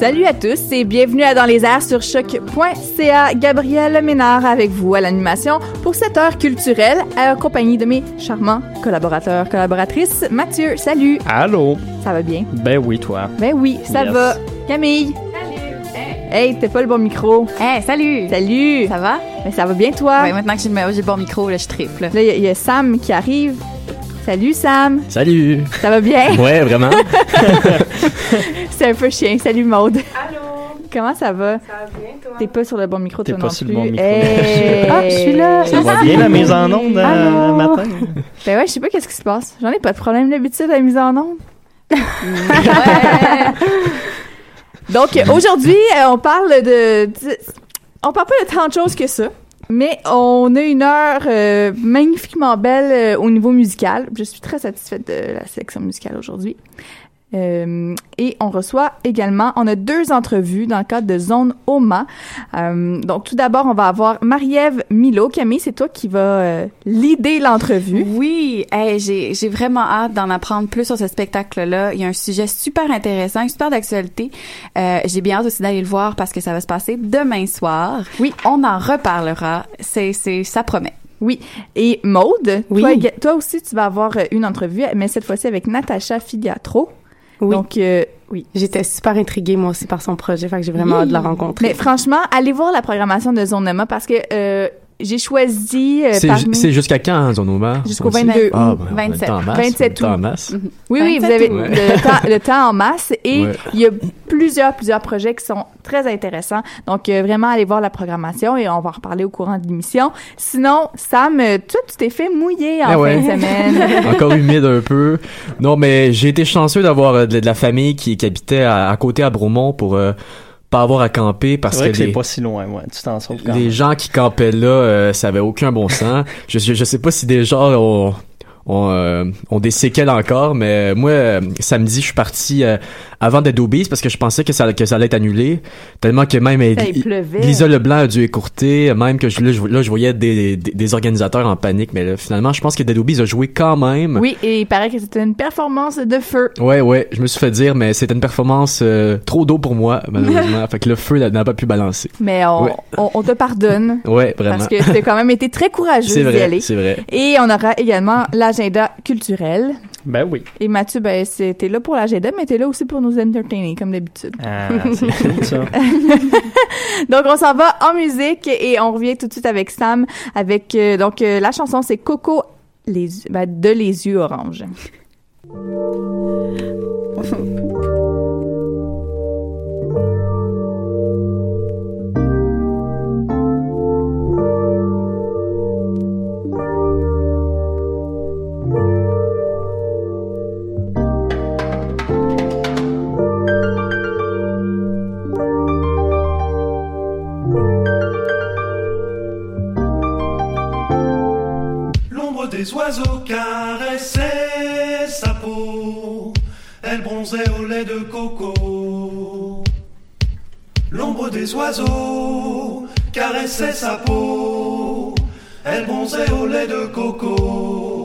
Salut à tous et bienvenue à Dans les airs sur choc.ca. Gabrielle Ménard avec vous à l'animation pour cette heure culturelle en compagnie de mes charmants collaborateurs, collaboratrices. Mathieu, salut. Allô? Ça va bien? Ben oui, toi. Ben oui, ça Yes. va. Camille. Hey, t'es pas le bon micro. Hey, salut! Salut. Ça va? Ben, ça va bien toi? Ouais, maintenant que j'ai le, bon micro, là, je triple. Là, il y a- il y, a Sam qui arrive. Salut Sam. Salut! Ça va bien? Ouais, vraiment? C'est un peu chien. Salut Maude. Allô, Comment ça va? ça va bien toi? T'es pas sur le bon micro, T'es toi pas non sur le plus. bon micro. Hey. Ah, je suis là. Ça va bien la mise en onde euh, Allô? matin? Ben ouais, je sais pas qu'est-ce qui se passe. J'en ai pas de problème d'habitude à la mise en onde. Donc aujourd'hui, euh, on parle de, de- on parle pas de tant de choses que ça, mais on a une heure euh, magnifiquement belle euh, au niveau musical. Je suis très satisfaite de la sélection musicale aujourd'hui. Euh, et on reçoit également, on a deux entrevues dans le cadre de Zone OMA. Euh, donc tout d'abord, on va avoir Marie-Ève Milo. Camille, c'est toi qui va euh, leader l'entrevue. Oui, hey, j'ai, j'ai vraiment hâte d'en apprendre plus sur ce spectacle-là. Il y a un sujet super intéressant, super d'actualité. Euh, j'ai bien hâte aussi d'aller le voir parce que ça va se passer demain soir. Oui. On en reparlera. C'est, c'est, ça promet. Oui. Et Maude, Oui. toi, toi aussi, tu vas avoir une entrevue, mais cette fois-ci avec Natacha Filiatro. Oui. Donc, euh, oui. J'étais super intriguée, moi aussi, par son projet, fait que j'ai vraiment hâte de la rencontrer. Mais franchement, allez voir la programmation de Zone Nema parce que euh, j'ai choisi euh, C'est parmi... ju- c'est jusqu'à quand, hein, Zone Omer? Jusqu'au On sait? 22 Ah, août. ben, on a le 27. temps en masse, 27 on a le temps en août. masse. Oui, oui, vous 27 avez août. le, temps, le temps en masse et Ouais. il y a plusieurs, plusieurs projets qui sont très intéressants. Donc, euh, vraiment, allez voir la programmation et on va en reparler au courant de l'émission. Sinon, Sam, toi, tu t'es fait mouiller en fin ouais. de semaine. Encore humide un peu. Non, mais j'ai été chanceux d'avoir euh, de, de la famille qui, qui habitait à, à côté à Bromont pour euh, pas avoir à camper parce vrai que, que les, c'est pas si loin, ouais. Tu t'en sauves quand les même. gens qui campaient là, euh, ça avait aucun bon sens. je, je, je sais pas si des gens ont, euh, ont des séquelles encore, mais euh, moi, euh, samedi, je suis parti euh, avant d'être obèse parce que je pensais que ça, que ça allait être annulé. Tellement que même... euh, il pleuvait. Lisa Leblanc a dû écourter, même que je, là, je, là, je voyais des, des, des organisateurs en panique, mais là, finalement, je pense que Dead Obies a joué quand même. Oui, et il paraît que c'était une performance de feu. Ouais, ouais, je me suis fait dire, mais c'était une performance trop d'eau pour moi, malheureusement. fait que le feu n'a- pas pu balancer. Mais on, Ouais. on, on te pardonne. Ouais, vraiment. Parce que tu as quand même été très courageux d'y aller. c'est vrai. Et on aura également l'agenda culturel. Ben oui. Et Mathieu, ben, t'es là pour l'agenda, mais t'es là aussi pour nous entertainer, comme d'habitude. Ah, c'est cool, ça. Donc, on s'en va en musique et on revient tout de suite avec Sam. Avec, euh, donc, euh, la chanson, c'est Coco les, ben, de Les Yeux Oranges. Des oiseaux caressait sa peau, elle bronzait au lait de coco. L'ombre des oiseaux caressait sa peau, elle bronzait au lait de coco.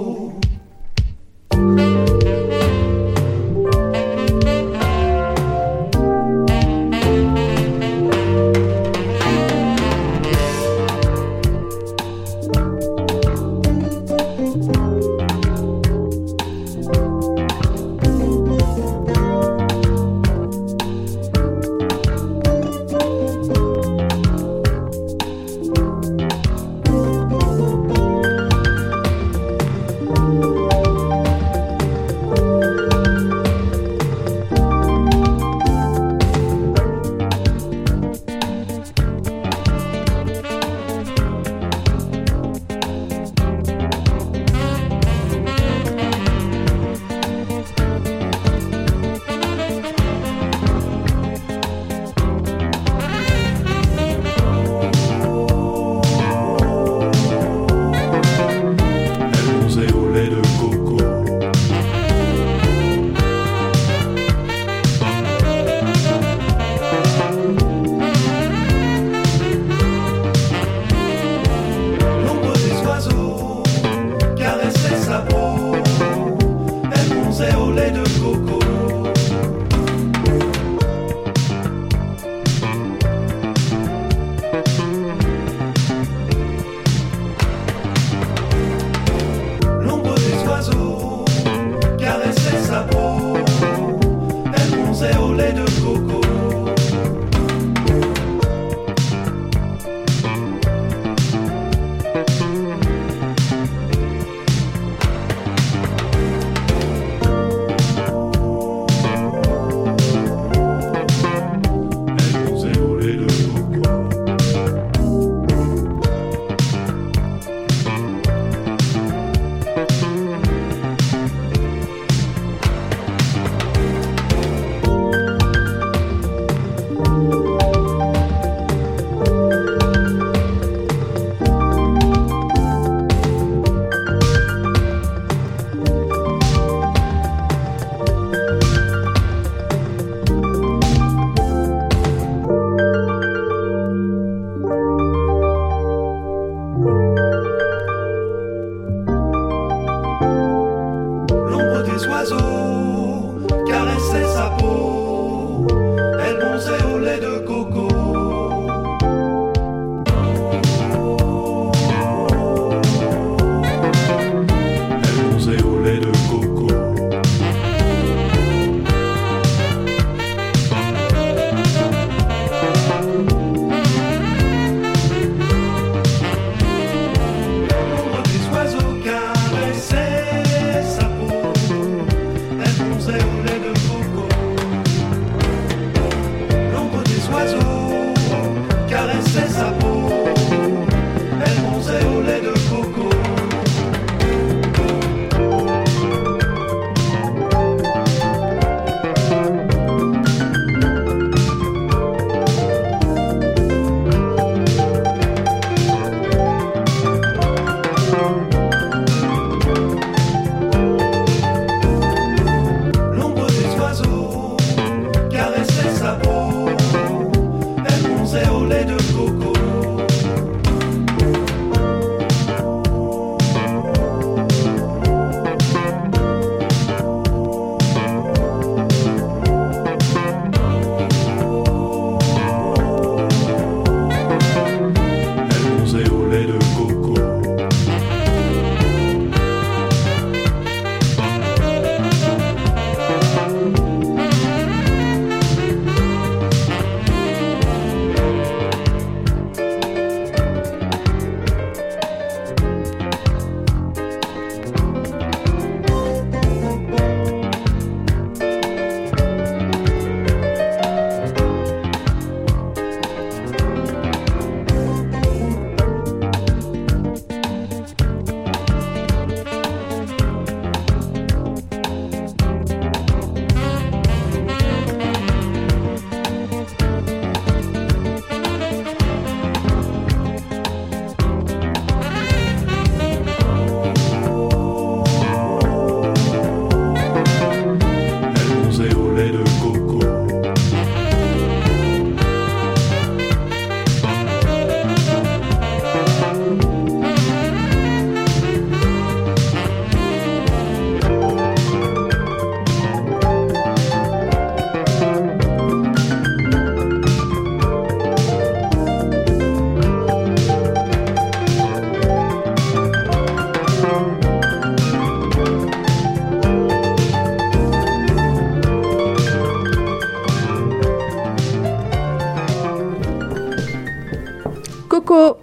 Coco.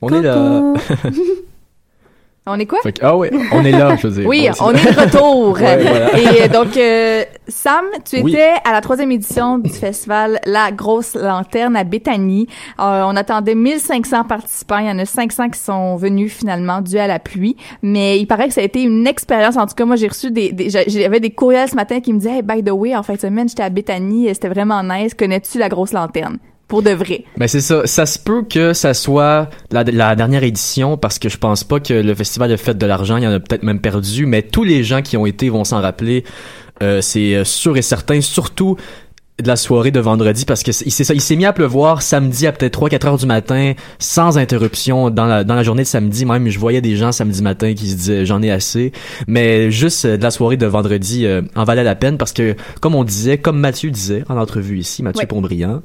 On est là. On est quoi? Que- ah ouais, on est là, je veux dire. Oui, on est de retour. Ouais, voilà. Et euh, donc, euh, Sam, tu Oui. étais à la troisième édition du festival La Grosse Lanterne à Béthanie. Euh, on attendait 1500 participants. Il y en a 500 qui sont venus finalement dû à la pluie. Mais il paraît que ça a été une expérience. En tout cas, moi, j'ai reçu des, des j'a- j'avais des courriels ce matin qui me disaient, hey, by the way, en fin de semaine, j'étais à Béthanie. C'était vraiment nice. Connais-tu La Grosse Lanterne? Pour de vrai. Ben c'est ça. Ça se peut que ça soit la, la dernière édition parce que je pense pas que le festival a fait de l'argent. Il y en a peut-être même perdu, mais tous les gens qui ont été vont s'en rappeler. Euh, c'est euh, sûr et certain. Surtout de la soirée de vendredi parce que c'est ça. Il s'est mis à pleuvoir samedi à peut-être 3-4 heures du matin sans interruption dans la dans la journée de samedi. Même je voyais des gens samedi matin qui se disaient j'en ai assez. Mais juste euh, de la soirée de vendredi euh, en valait la peine parce que comme on disait, comme Mathieu disait en entrevue ici, Mathieu Ouais. Pontbriand.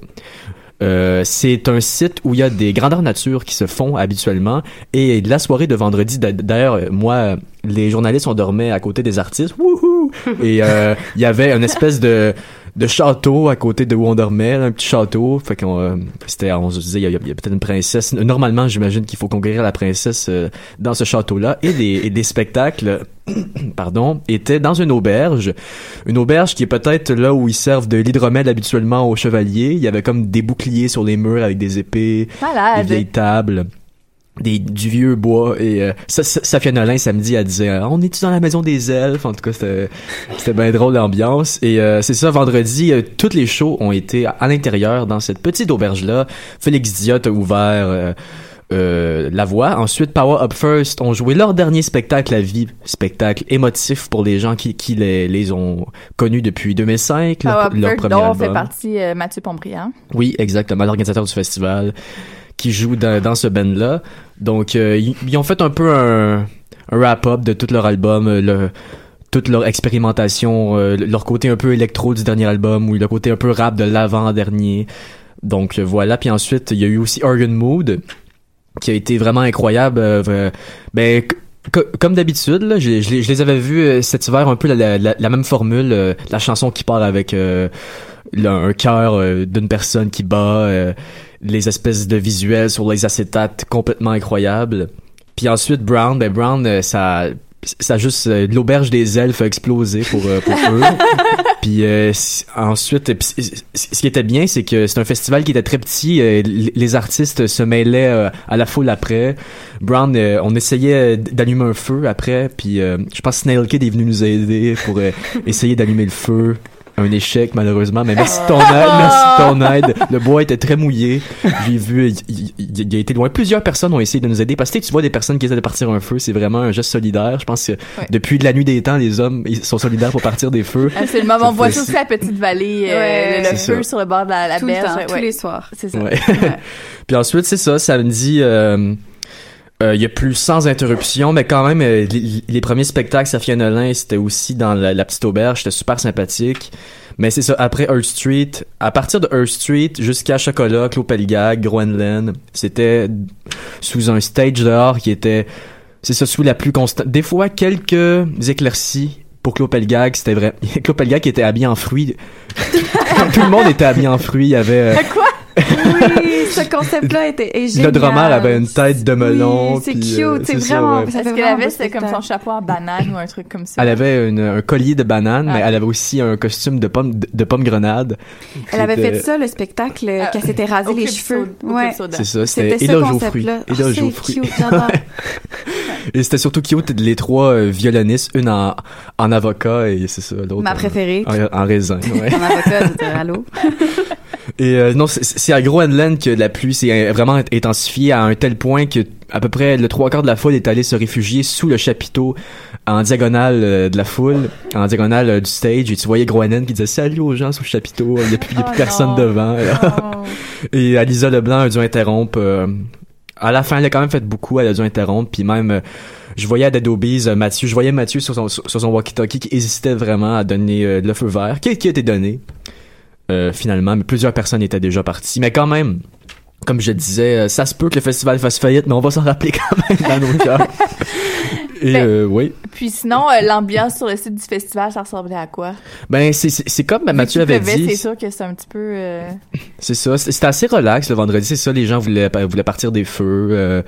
Euh, c'est un site où il y a des grandeurs nature qui se font habituellement. Et la soirée de vendredi d'a- d'ailleurs moi les journalistes on dormait à côté des artistes. Wouhou! Et euh, il y avait une espèce de de château à côté de où on dormait là, un petit château fait qu'on euh, c'était on se disait il y a, il y a peut-être une princesse normalement j'imagine qu'il faut conquérir la princesse euh, dans ce château là et des et des spectacles pardon, étaient dans une auberge. Une auberge qui est peut-être là où ils servent de l'hydromel habituellement aux chevaliers. Il y avait comme des boucliers sur les murs avec des épées, des Malade. vieilles tables. Des, du vieux bois et euh, ça, ça, Safia Nolin samedi elle disait euh, on est dans la maison des elfes? En tout cas c'était c'était bien drôle l'ambiance et euh, c'est ça vendredi euh, toutes les shows ont été à l'intérieur dans cette petite auberge là Félix Diot a ouvert euh, euh, la voix. Ensuite, Power Up First ont joué leur dernier spectacle à vie, spectacle émotif pour les gens qui, qui les, les ont connus depuis 2005, leur, Power leur Bird, premier dont album. fait partie euh, Mathieu Pombriand. Oui, exactement, l'organisateur du festival qui joue dans, dans ce band-là. Donc, euh, ils, ont fait un peu un, un wrap-up de tout leur album, euh, le, toute leur expérimentation, euh, leur côté un peu électro du dernier album ou le côté un peu rap de l'avant-dernier. Donc euh, voilà, puis ensuite il y a eu aussi Organ Mood qui a été vraiment incroyable. euh, ben comme d'habitude, je, je je les avais vus euh, cet hiver un peu la, la- la- même formule, la chanson qui part avec euh, un cœur d'une personne qui bat, les espèces de visuels sur les acétates complètement incroyables. Puis ensuite Brown, ben Brown, euh, ça, ça juste euh, l'auberge des elfes a explosé pour euh, pour eux. Puis euh, ensuite, ce qui était bien, c'est que c'est un festival qui était très petit. les artistes se mêlaient à la foule après. Brown, on essayait d'allumer un feu après. Puis je pense que Snail Kid est venu nous aider pour essayer d'allumer le feu. Un échec malheureusement, mais merci de ton aide, merci de ton aide. Le bois était très mouillé. J'ai vu, il, il- il- il a été loin. Plusieurs personnes ont essayé de nous aider parce que tu vois des personnes qui essaient de partir un feu, c'est vraiment un geste solidaire. Je pense que Ouais. depuis la nuit des temps, les hommes ils sont solidaires pour partir des feux. Absolument. On Ça voit aussi à la petite vallée, euh, Ouais, le, feu ça. sur le bord de la, la Tout le berge. temps, ouais. tous les soirs. C'est ça. Ouais. Puis ensuite, c'est ça, samedi, euh, il y a plus sans interruption, mais quand même, euh, les, premiers spectacles, Safia Nolin, c'était aussi dans la, petite auberge, c'était super sympathique. Mais c'est ça, après Earth Street, à partir de Earth Street jusqu'à Chocolat, Claude Pelgag, Groenland, c'était sous un stage dehors qui était, c'est ça, sous la plus constante. Des fois, quelques éclaircies pour Claude Pelgag, c'était vrai. Claude Pelgag qui était habillé en fruits. Tout le monde était habillé en fruits, il y avait... euh, Oui, ce concept-là était est génial. le drummer avait une tête de melon. Oui, c'est cute, euh, c'est vraiment. ouais. Ça Est-ce fait qu'elle avait, c'était comme son spectacle. chapeau en banane ou un truc comme ça? Elle avait une- un collier de banane, mais Ah. elle avait aussi un costume de pomme de, de pomme grenade. Elle avait fait ça, le spectacle, Ah, qu'elle s'était rasé les cheveux. Ouais. C'est ça, C'était éloge aux fruits. Éloge aux c'est fruits. cute, j'adore. Et c'était surtout cute, les trois euh, violonistes, une en, en avocat et c'est ça, l'autre Ma en- préférée. en, en raisin. Ouais. Mon avocat, c'était allô. Et euh, non, c'est- à Groenland que la pluie s'est euh, vraiment intensifiée à un tel point que à peu près le trois quarts de la foule est allé se réfugier sous le chapiteau en diagonale euh, de la foule, en diagonale du stage. Et tu voyais Groenland qui disait salut aux gens sous le chapiteau. Il n'y a plus, y a plus Oh personne non. devant. Oh. Et Alisa Leblanc a dû interrompre. euh, à la fin, elle a quand même fait beaucoup. Elle a dû interrompre. Puis même, euh, je voyais à Mathieu, je voyais Mathieu sur son, sur son walkie-talkie qui hésitait vraiment à donner euh, le feu vert, qui, qui a été donné euh, finalement. Mais plusieurs personnes étaient déjà parties. Mais quand même, comme je disais, euh, ça se peut que le festival fasse faillite, mais on va s'en rappeler quand même dans nos cœurs. Et Ben, euh, oui. Puis sinon, euh, l'ambiance sur le site du festival, ça ressemblait à quoi? Ben c'est comme Mathieu Vu avait dit. C'est sûr que c'est un petit peu... euh, C'est ça. C'était assez relax le vendredi. C'est ça. Les gens voulaient voulaient partir des feux,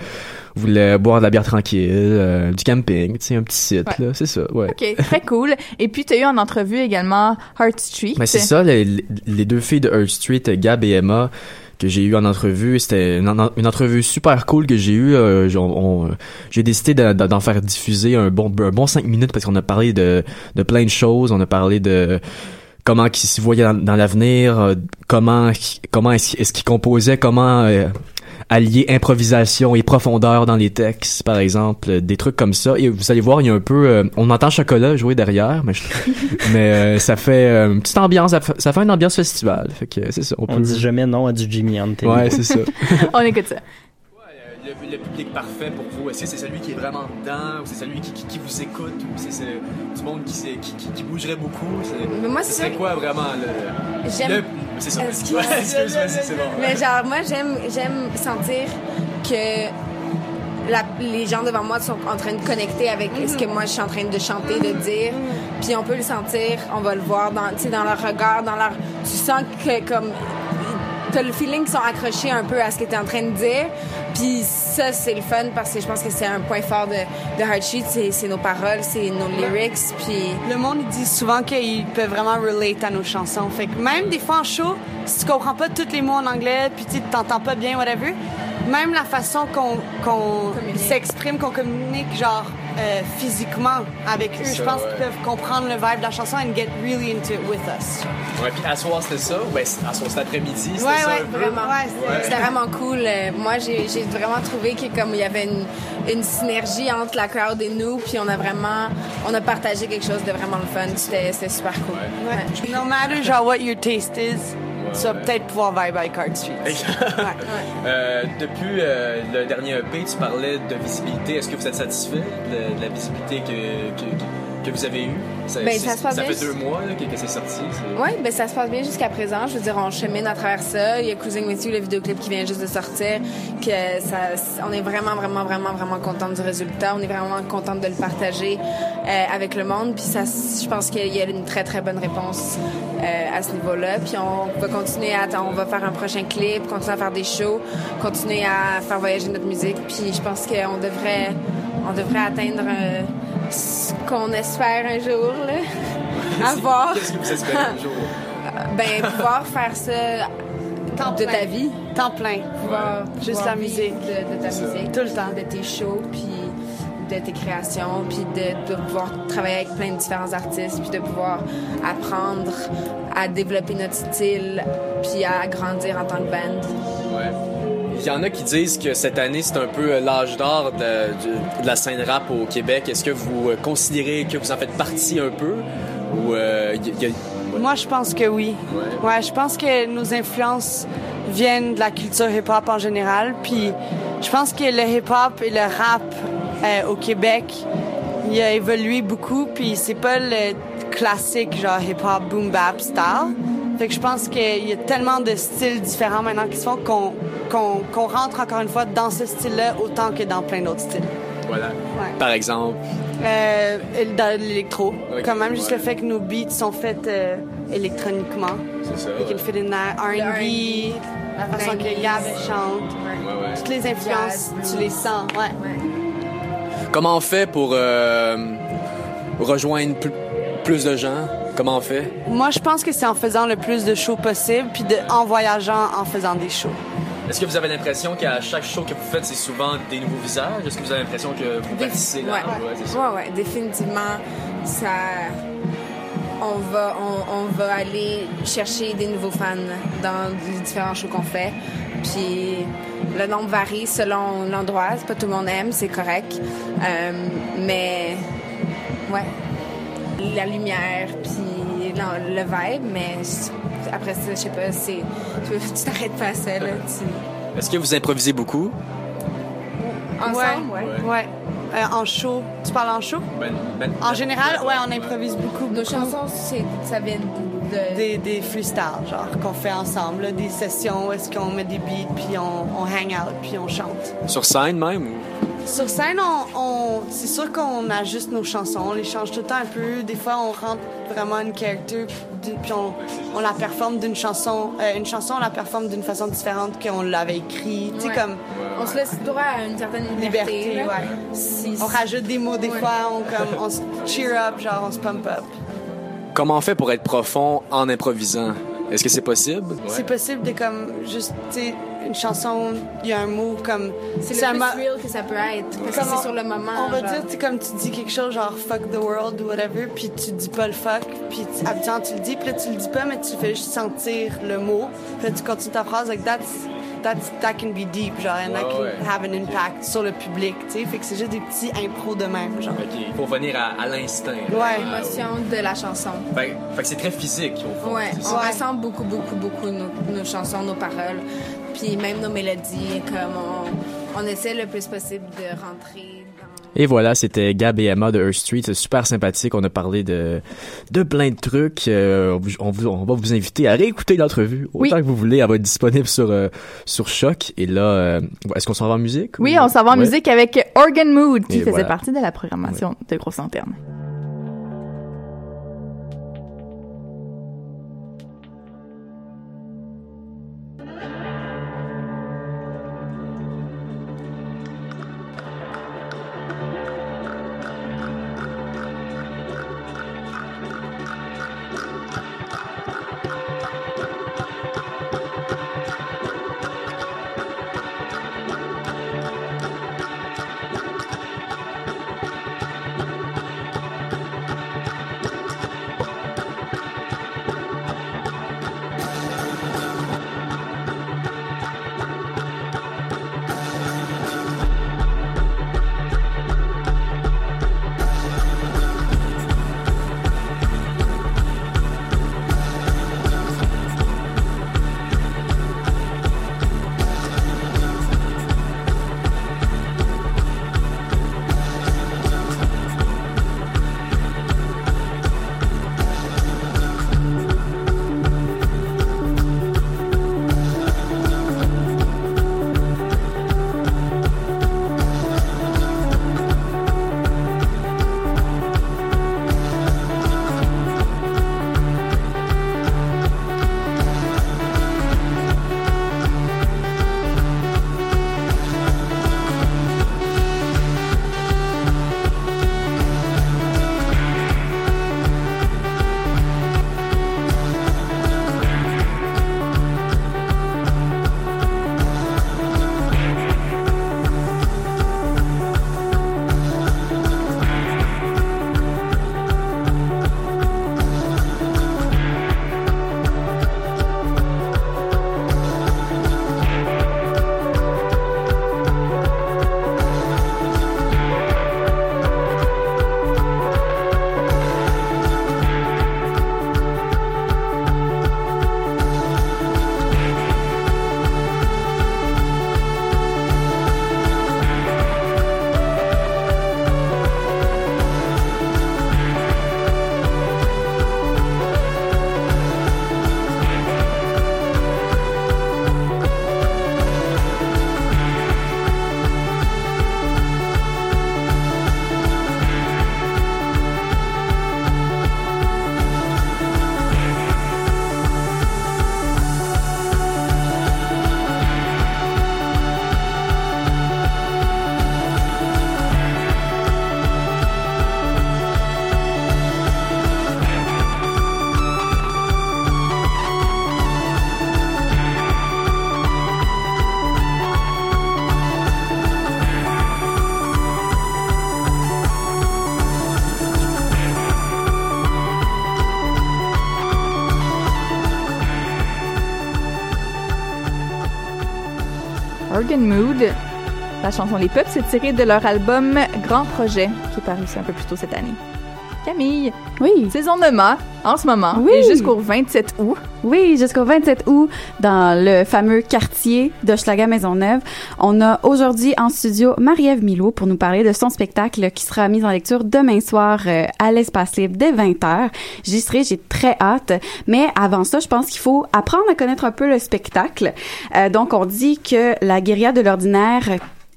voulaient boire de la bière tranquille, du camping, tu sais, un petit site Ouais. là. C'est ça. Ouais. OK, très cool. Et puis, tu as eu en entrevue également Heart Street. Mais c'est ça, les, les deux filles de Earth Street, Gab et Emma, que j'ai eu en entrevue, c'était une, en- une entrevue super cool que j'ai eue. euh, j'ai décidé de- de- d'en faire diffuser un bon un bon cinq minutes parce qu'on a parlé de, de plein de choses. On a parlé de comment ils se voyaient dans, l'avenir, euh, comment comment est-ce qu'ils composaient, comment euh, allier improvisation et profondeur dans les textes, par exemple, euh, des trucs comme ça. Et vous allez voir, il y a un peu, euh, on entend Chocolat jouer derrière, mais, je- mais euh, ça fait euh, une petite ambiance, ça fait, ça fait une ambiance festival. Fait que c'est ça. On On peut dit jamais non à du Jimmy Hunt. Ouais, c'est ça. On écoute ça. Le, le public parfait pour vous, est-ce que c'est celui qui est vraiment dedans, ou c'est celui qui, qui, qui vous écoute, ou c'est du monde qui, qui, bougerait beaucoup? Mais moi, Ce c'est quoi vraiment le. J'aime- C'est ça. Ouais, excuse-moi c'est bon. Mais genre, moi, j'aime, j'aime sentir que la- les gens devant moi sont en train de connecter avec ce que moi je suis en train de chanter, de dire. Puis on peut le sentir, on va le voir dans, tu sais, dans leur regard, dans leur. Tu sens que comme t'as le feeling qu'ils sont accrochés un peu à ce que t'es en train de dire. Puis ça, c'est le fun parce que je pense que c'est un point fort de, de Heartsheet, c'est, c'est nos paroles, c'est nos lyrics. Puis Le monde disent souvent qu'ils peuvent vraiment relate à nos chansons. Fait que même des fois en show, si tu comprends pas tous les mots en anglais, puis tu t'entends pas bien, whatever, même la façon qu'on s'exprime, qu'on communique, genre euh, physiquement avec eux, je pense ouais. qu'ils peuvent comprendre le vibe de la chanson and get really into it with us. Ouais, puis à soir, c'était ça, ou ben, à soir, cet après-midi, c'était Ouais, ça ouais, un peu? vraiment. Ouais, C'était vraiment cool. Euh, Moi, j'ai vraiment trouvé que comme il y avait une, une synergie entre la crowd et nous, puis on a vraiment, on a partagé quelque chose de vraiment le fun. C'était super cool. Ouais. No matter genre what your taste is, tu vas peut-être pouvoir vibe avec Card Street. Euh, depuis euh, le dernier EP, tu parlais de visibilité. Est-ce que vous êtes satisfait de, de la visibilité que, que, que- que vous avez eue? Ça, Ben, ça se passe ça bien. fait deux mois là, que, que c'est sorti. Oui, ben ça se passe bien jusqu'à présent. Je veux dire, on chemine à travers ça. Il y a Cruising With You, le vidéoclip qui vient juste de sortir. Que ça, on est vraiment, vraiment, vraiment, vraiment contente du résultat. On est vraiment contente de le partager euh, avec le monde. Puis ça, je pense qu'il y a une très, très bonne réponse euh, à ce niveau-là. Puis on va continuer à, on va faire un prochain clip, continuer à faire des shows, continuer à faire voyager notre musique. Puis je pense qu'on devrait, on devrait atteindre euh, ce qu'on espère un jour, là. Avoir. Qu'est-ce que vous espérez un jour? Ben, pouvoir faire ça Temps de plein. ta vie. Temps plein. Pouvoir, Juste pouvoir la musique. De, de ta musique. Tout le temps. De tes shows, puis de tes créations, puis de, de pouvoir travailler avec plein de différents artistes, puis de pouvoir apprendre à développer notre style, puis à grandir en tant que band. Il y en a qui disent que cette année, c'est un peu euh, l'âge d'or de, de la scène rap au Québec. Est-ce que vous euh, considérez que vous en faites partie un peu? Ou euh, y- y a- Moi, je pense que oui. Ouais. Ouais, je pense que nos influences viennent de la culture hip-hop en général. Puis, je pense que le hip-hop et le rap euh, au Québec, il a évolué beaucoup. Puis, c'est pas le classique genre hip-hop boom bap style. Fait que je pense qu'il y a tellement de styles différents maintenant qui se font qu'on qu'on qu'on rentre encore une fois dans ce style-là autant que dans plein d'autres styles. Voilà. Ouais. Par exemple? Euh, dans l'électro, quand même, juste ouais. le fait que nos beats sont faits euh, électroniquement. C'est ça. Can fit in that R&B, la façon que 90s. Gab chante. Ouais, ouais. Toutes les influences, Jazz, tu les sens. Ouais. Comment on fait pour euh, rejoindre pl- plus de gens? Comment on fait? Moi, je pense que c'est en faisant le plus de shows possible, puis de, en voyageant, en faisant des shows. Est-ce que vous avez l'impression qu'à chaque show que vous faites, c'est souvent des nouveaux visages? Est-ce que vous avez l'impression que vous bâtissez ouais. là? Ouais, c'est ça. Ouais, ouais, définitivement, ça. On va, on, on va aller chercher des nouveaux fans dans les différents shows qu'on fait. Puis le nombre varie selon l'endroit. C'est pas tout le monde aime, c'est correct. Euh, mais ouais, la lumière, puis le, le vibe. Mais après ça, je sais pas, c'est tu t'arrêtes pas à ça là. Tu... Est-ce que vous improvisez beaucoup? Ensemble, ouais. Ouais. Euh, en show. Tu parles en show? Ben, ben- En général, ouais, on improvise beaucoup. Nos chansons, c'est, ça vient de, de- Des, des freestyles, genre, qu'on fait ensemble, là, des sessions où est-ce qu'on met des beats, puis on, on hang out, puis on chante. Sur scène même? ou- Sur scène, on, on- c'est sûr qu'on ajuste nos chansons, on les change tout le temps un peu. Des fois, on rentre vraiment une character, puis on, on la performe d'une chanson. euh, une chanson, on la performe d'une façon différente qu'on l'avait écrit. Tu sais, Ouais. comme On se laisse droit à une certaine liberté. liberté, là. ouais. Si- On rajoute des mots des Ouais. fois, on, comme, on se cheer up, genre on se pump up. Comment on fait pour être profond en improvisant? Est-ce que c'est possible? C'est possible de comme juste, tu sais, une chanson, il y a un mot comme. C'est un le plus real que ça peut être. Parce que Comment- c'est sur le moment. On va genre. dire, comme tu dis quelque chose genre fuck the world ou whatever, puis tu dis pas le fuck, puis tu- habituellement tu le dis, puis là tu le dis pas, mais tu fais juste sentir le mot, puis là tu continues ta phrase, like that's, that's, that can be deep, genre, and that Ouais, can ouais. have an impact sur le public, tu sais, fait que c'est juste des petits impros de même, genre. Faut venir à, à l'instinct. Ouais. L'émotion de la chanson. Fait, fait que c'est très physique, au fond. Ouais, on ressent beaucoup, beaucoup, beaucoup nos, nos chansons, nos paroles, puis même nos mélodies, comme on, on essaie le plus possible de rentrer. Et voilà, c'était Gab et Emma de Earth Street, C'est super sympathique. On a parlé de de plein de trucs. Euh, on, vous- on va vous inviter à réécouter l'entrevue autant Oui. que vous voulez. Elle va être disponible sur euh, sur Choc. Et là, euh, est-ce qu'on s'en va en musique? Oui, ou- on s'en va en Ouais. musique avec Organ Mood, qui Et faisait voilà. partie de la programmation de Grosse Lanterne. Mood. La chanson Les Peuples, c'est tiré de leur album Grand Projet, qui est paru aussi un peu plus tôt cette année. Camille, Oui. saison Noma, en ce moment, Oui. et jusqu'au 27 août. Oui, jusqu'au 27 août, dans le fameux quartier d'Hochelaga Maisonneuve, on a aujourd'hui en studio Marie-Ève Milo pour nous parler de son spectacle qui sera mis en lecture demain soir euh, à l'Espace Libre dès 20h. J'y serai, j'ai très hâte. Mais avant ça, je pense qu'il faut apprendre à connaître un peu le spectacle. Euh, donc, on dit que la guérilla de l'ordinaire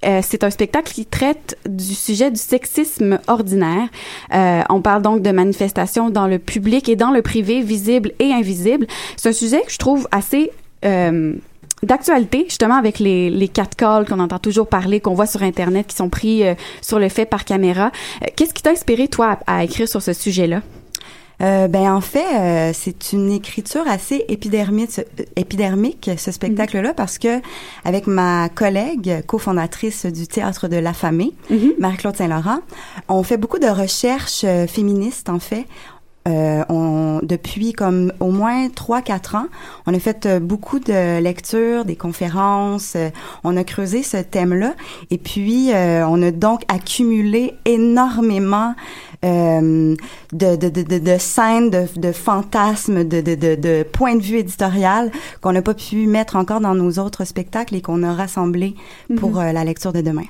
Euh, c'est un spectacle qui traite du sujet du sexisme ordinaire. Euh, on parle donc de manifestations dans le public et dans le privé, visible et invisible. C'est un sujet que je trouve assez euh, d'actualité, justement avec les, les catcalls qu'on entend toujours parler, qu'on voit sur Internet, qui sont pris euh, sur le fait par caméra. Euh, Qu'est-ce qui t'a inspiré, toi, à, à écrire sur ce sujet-là? Euh, ben en fait, euh, c'est une écriture assez épidermique, ce- euh, épidermique ce spectacle-là parce que avec ma collègue cofondatrice du théâtre de l'Affamée, Marie-Claude Saint-Laurent, on fait beaucoup de recherches euh, féministes en fait. Euh, on, depuis comme au moins 3-4 ans, on a fait euh, beaucoup de lectures, des conférences, euh, on a creusé ce thème-là et puis euh, on a donc accumulé énormément euh, de, de, de, de, scènes, de, de fantasmes, de, de, de, de points de vue éditorial qu'on n'a pas pu mettre encore dans nos autres spectacles et qu'on a rassemblés pour Mhm. euh, la lecture de demain.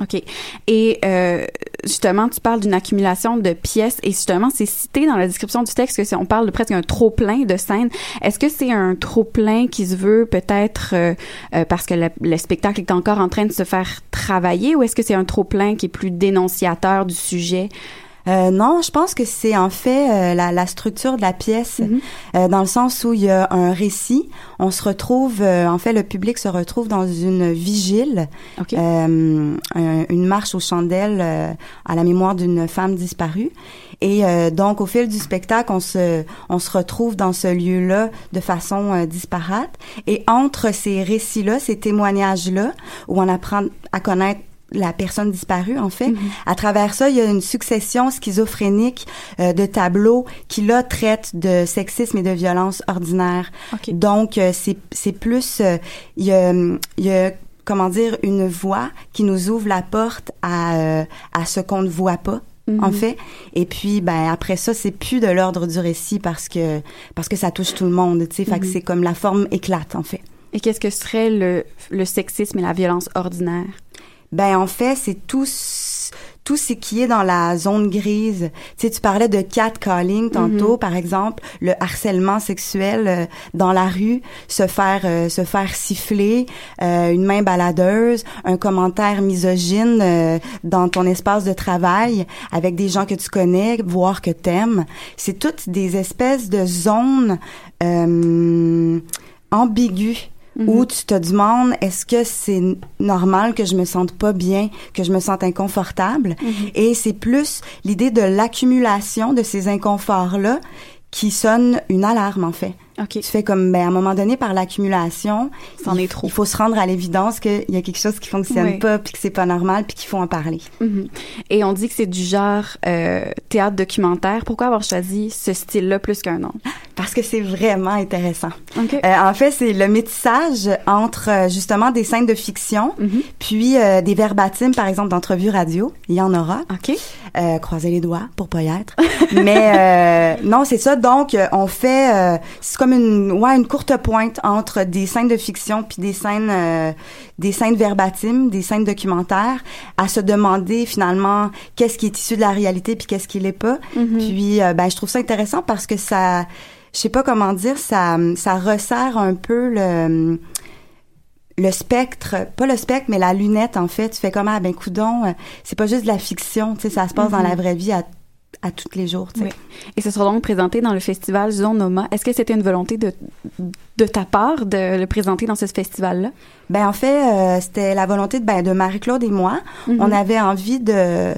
OK. Et euh, justement, tu parles d'une accumulation de pièces et justement, c'est cité dans la description du texte que c'est, on parle de presque un trop-plein de scènes. Est-ce que c'est un trop-plein qui se veut peut-être euh, euh, parce que le, le spectacle est encore en train de se faire travailler ou est-ce que c'est un trop-plein qui est plus dénonciateur du sujet? Euh, non, je pense que c'est en fait euh, la, la structure de la pièce, Mhm. euh, dans le sens où il y a un récit. On se retrouve, euh, en fait, le public se retrouve dans une vigile, OK. euh, un- une marche aux chandelles euh, à la mémoire d'une femme disparue. Et euh, donc, au fil du spectacle, on se, on se retrouve dans ce lieu-là de façon disparate. Et entre ces récits-là, ces témoignages-là, où on apprend à connaître la personne disparue, en fait. À travers ça, il y a une succession schizophrénique euh, de tableaux qui, là, traitent de sexisme et de violence ordinaire. Donc, euh, c'est plus... euh, Il y a... il y a comment dire, une voix qui nous ouvre la porte à, à ce qu'on ne voit pas. En fait, et puis ben après ça, c'est plus de l'ordre du récit parce que parce que ça touche tout le monde, tu sais, fait que c'est comme la forme éclate en fait. Et qu'est-ce que serait le, le sexisme et la violence ordinaire? Ben en fait, c'est tout tout ce qui est dans la zone grise. Tu sais, tu parlais de catcalling tantôt, par exemple, le harcèlement sexuel euh, dans la rue, se faire euh, se faire siffler, euh, une main baladeuse, un commentaire misogyne dans ton espace de travail avec des gens que tu connais, voire que t'aimes. C'est toutes des espèces de zones où tu te demandes est-ce que c'est normal que je me sente pas bien, que je me sente inconfortable? Et c'est plus l'idée de l'accumulation de ces inconforts là qui sonne une alarme en fait. Tu fais comme ben à un moment donné par l'accumulation, il, est trop. il faut se rendre à l'évidence qu'il y a quelque chose qui fonctionne Oui. pas puis que c'est pas normal puis qu'il faut en parler. Mhm. Et on dit que c'est du genre euh, théâtre documentaire. Pourquoi avoir choisi ce style-là plus qu'un autre? Parce que c'est vraiment intéressant. Euh, en fait, c'est le métissage entre euh, justement des scènes de fiction, Mhm. puis euh, des verbatims, par exemple, d'entrevues radio. Il y en aura. OK. Croisez les doigts pour pas y être. Mais non, c'est ça. Donc, on fait, c'est comme une, ouais, une courte pointe entre des scènes de fiction puis des scènes, euh, des scènes verbatims, des scènes documentaires, à se demander finalement qu'est-ce qui est issu de la réalité puis qu'est-ce qui l'est pas. Puis, euh, ben, je trouve ça intéressant parce que ça, je sais pas comment dire, ça, ça resserre un peu le le spectre, pas le spectre, mais la lunette, en fait. Tu fais comme, ah, ben, coudon, euh, c'est pas juste de la fiction, tu sais, ça se passe dans la vraie vie à, à tous les jours. Oui. Et ce sera donc présenté dans le festival Zonoma. Est-ce que c'était une volonté de, de ta part de le présenter dans ce festival-là? Ben, en fait, euh, c'était la volonté de, ben, de Marie-Claude et moi. On avait envie de,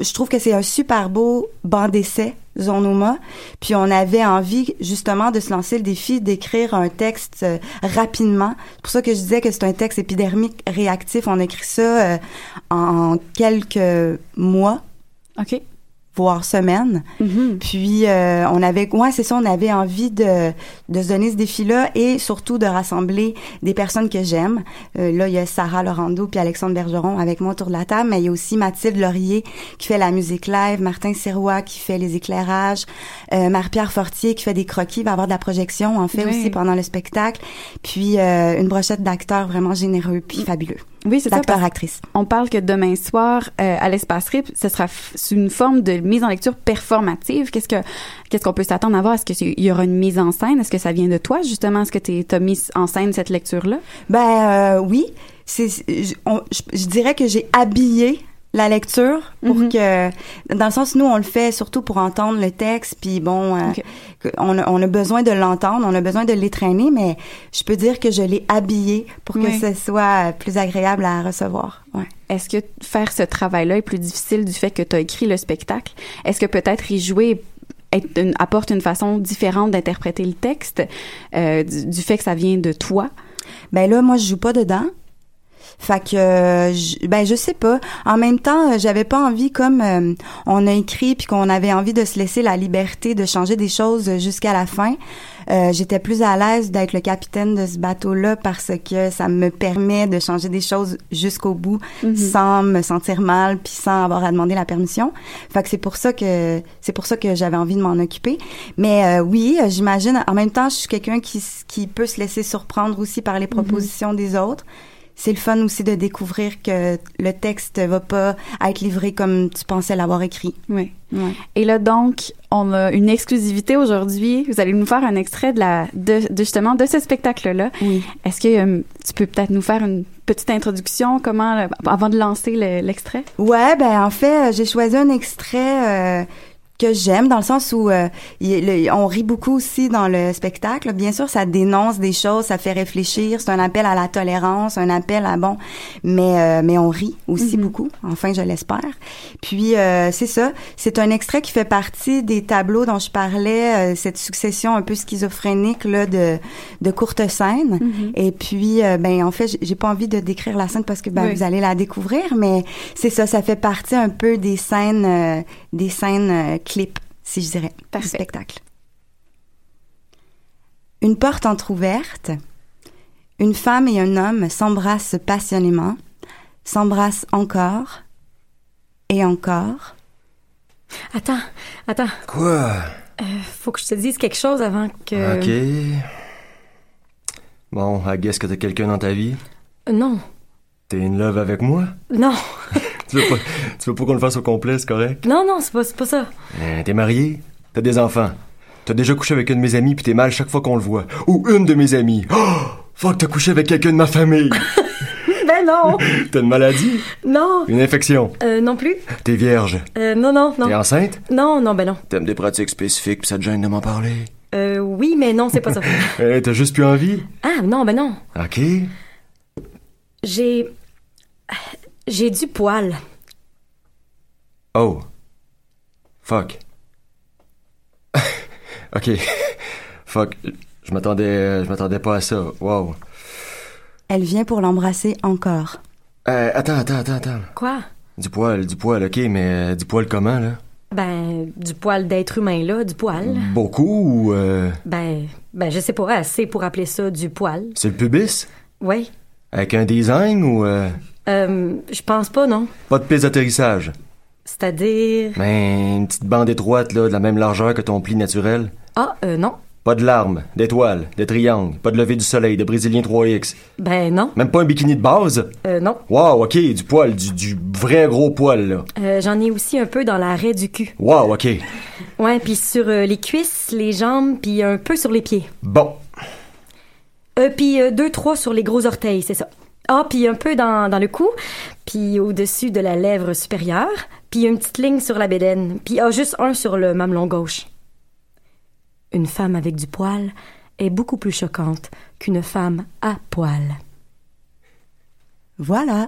je trouve que c'est un super beau banc d'essai, Zonoma. Puis on avait envie, justement, de se lancer le défi d'écrire un texte euh, rapidement. C'est pour ça que je disais que c'est un texte épidermique réactif. On écrit ça euh, en quelques mois. OK. Voire semaines. Mhm. Puis euh, on avait, ouais, c'est ça, on avait envie de de se donner ce défi-là et surtout de rassembler des personnes que j'aime. Euh, là, il y a Sarah Laurando puis Alexandre Bergeron avec moi autour de la table, mais il y a aussi Mathilde Laurier qui fait la musique live, Martin Sirois qui fait les éclairages, euh, Marie-Pierre Fortier qui fait des croquis, va avoir de la projection en fait Oui. aussi pendant le spectacle. Puis euh, une brochette d'acteurs vraiment généreux puis fabuleux. Oui, c'est ça. Actrices. On parle que demain soir, euh, à l'espace RIP, ce sera une forme de mise en lecture performative. Qu'est-ce que qu'est-ce qu'on peut s'attendre à voir? Est-ce qu'il y aura une mise en scène? Est-ce que ça vient de toi, justement? Est-ce que tu as mis en scène cette lecture-là? Ben euh, oui, c'est, je- je dirais que j'ai habillé la lecture pour Mhm. que, dans le sens, nous, on le fait surtout pour entendre le texte, puis bon, euh, on, a, on a besoin de l'entendre, on a besoin de l'étraîner, mais je peux dire que je l'ai habillé pour que Oui. ce soit plus agréable à recevoir. Ouais. Est-ce que faire ce travail-là est plus difficile du fait que tu as écrit le spectacle? Est-ce que peut-être y jouer est une- apporte une façon différente d'interpréter le texte euh, du, du fait que ça vient de toi? Ben là, moi, je joue pas dedans. Fait que, euh, je- ben je sais pas. En même temps, euh, j'avais pas envie comme euh, on a écrit puis qu'on avait envie de se laisser la liberté de changer des choses jusqu'à la fin. Euh, J'étais plus à l'aise d'être le capitaine de ce bateau-là parce que ça me permet de changer des choses jusqu'au bout Mhm. sans me sentir mal puis sans avoir à demander la permission. Fait que c'est pour ça que c'est pour ça que j'avais envie de m'en occuper. Mais euh, oui, j'imagine. En même temps, je suis quelqu'un qui qui peut se laisser surprendre aussi par les propositions des autres. C'est le fun aussi de découvrir que le texte va pas être livré comme tu pensais l'avoir écrit. Oui. Et là, donc, on a une exclusivité aujourd'hui. Vous allez nous faire un extrait de la, de, de justement de ce spectacle-là. Oui. Est-ce que euh, tu peux peut-être nous faire une petite introduction, comment, euh, avant de lancer le- l'extrait? Ouais, ben en fait, euh, j'ai choisi un extrait euh, que j'aime dans le sens où euh, il- le- on rit beaucoup aussi dans le spectacle. Bien sûr, ça dénonce des choses, ça fait réfléchir. C'est un appel à la tolérance, un appel à bon, mais euh, mais on rit aussi beaucoup. Enfin, je l'espère. Puis euh, c'est ça. C'est un extrait qui fait partie des tableaux dont je parlais, euh, cette succession un peu schizophrénique là de de courtes scènes. Et puis, euh, ben en fait, j'ai- pas envie de décrire la scène parce que ben Oui. vous allez la découvrir, mais c'est ça, ça fait partie un peu des scènes, euh, des scènes clips, si je dirais, du spectacle. Une porte entr'ouverte, une femme et un homme s'embrassent passionnément, s'embrassent encore et encore. Attends, attends. Quoi? Euh, faut que je te dise quelque chose avant que. Ok. Bon, I guess que t'as quelqu'un dans ta vie? Euh, Non, T'es in love avec moi? non, Tu veux pas, tu veux pas qu'on le fasse au complet, c'est correct? non, non, c'est pas, pas ça. Euh, t'es marié? T'as des enfants? T'as déjà couché avec un de mes amis puis t'es mal chaque fois qu'on le voit. Ou une de mes amies. Oh! Fuck, t'as couché avec quelqu'un de ma famille. Ben non, t'as une maladie? non, Une infection? euh, non plus. T'es vierge? Euh, non, non, T'es non. enceinte? Non, non, ben non. T'aimes des pratiques spécifiques puis ça te gêne de m'en parler? Euh, oui, mais non, c'est pas ça. Euh, t'as juste plus envie? Ah, non, ben non. Ok. J'ai. J'ai du poil. Oh. Fuck. ok. Fuck. Je m'attendais, je m'attendais pas à ça. Wow. Elle vient pour l'embrasser encore. Euh, attends, attends, attends, attends. Quoi? Du poil, du poil, ok, mais euh, du poil comment, là? Ben, du poil d'être humain, là, du poil. Beaucoup ou, euh, Ben, ben, je sais pas, assez pour appeler ça du poil. c'est le pubis? Oui. Avec un design ou, euh, je pense pas, non. pas de piste d'atterrissage? C'est-à-dire? Ben, une petite bande étroite, là, de la même largeur que ton pli naturel? Ah, euh, non. Pas de larmes, d'étoiles, de triangles, pas de lever du soleil, de brésilien 3X. Ben, non. Même pas un bikini de base? Euh, non. Wow, ok, du poil, du, du vrai gros poil, là. Euh, J'en ai aussi un peu dans l'arrêt du cul. Wow, ok. Ouais, puis sur euh, les cuisses, les jambes, puis un peu sur les pieds. Bon. Euh, puis euh, deux, trois sur les gros orteils, c'est ça. Ah, puis un peu dans, dans le cou, puis au-dessus de la lèvre supérieure, puis une petite ligne sur la bédaine, puis ah, juste un sur le mamelon gauche. Une femme avec du poil est beaucoup plus choquante qu'une femme à poil. Voilà.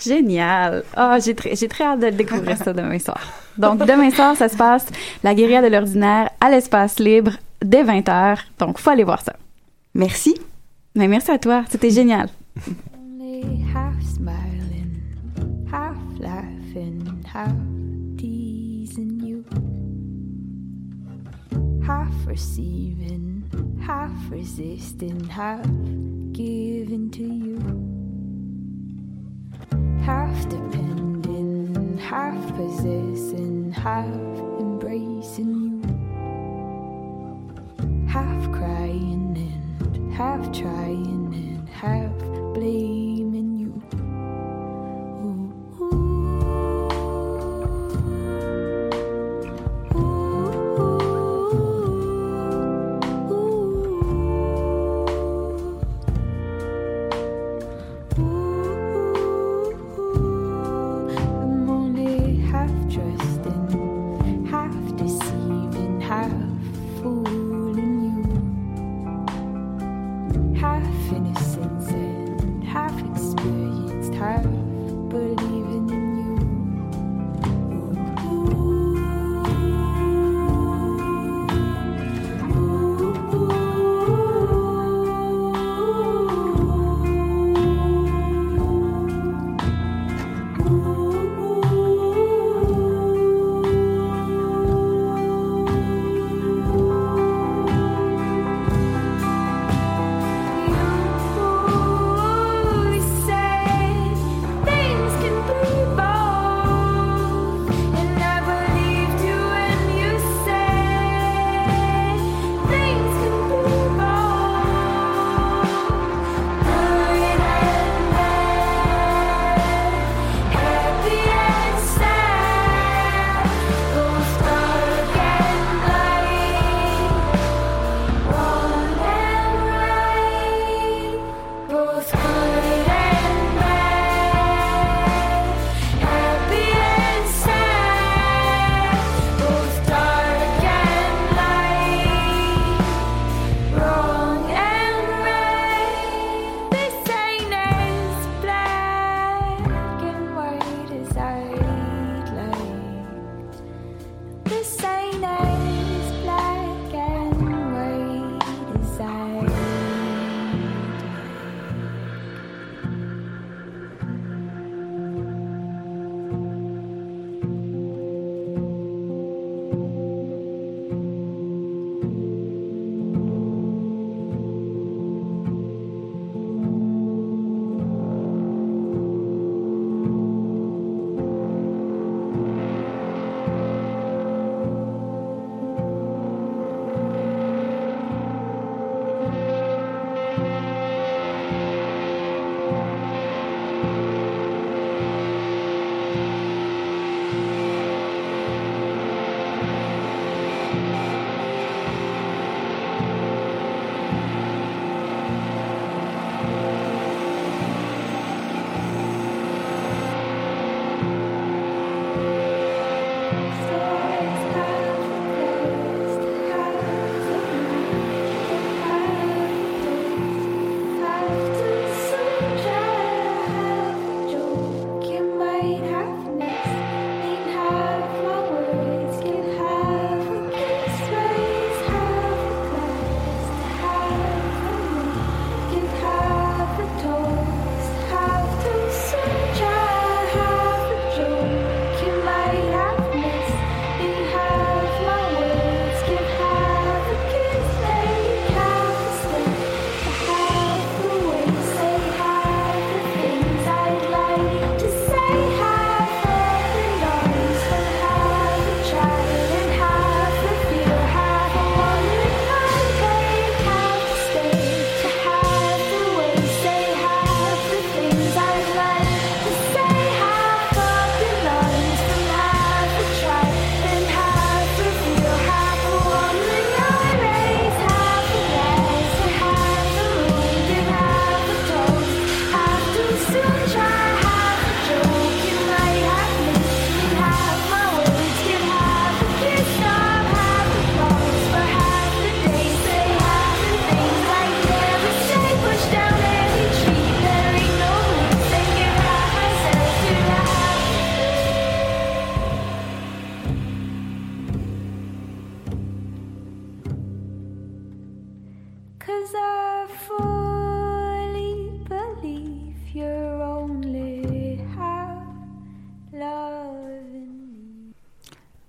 Génial. Ah, j'ai très, j'ai très hâte de le découvrir ça demain soir. Donc, demain soir, ça se passe, la guérilla de l'ordinaire, à l'espace libre, dès 20h. Donc, faut aller voir ça. Merci. Mais merci à toi. C'était génial. Half smiling, half laughing, half teasing you, half receiving, half resisting, half giving to you, half depending, half possessing, half embracing you, half crying half trying and half blaming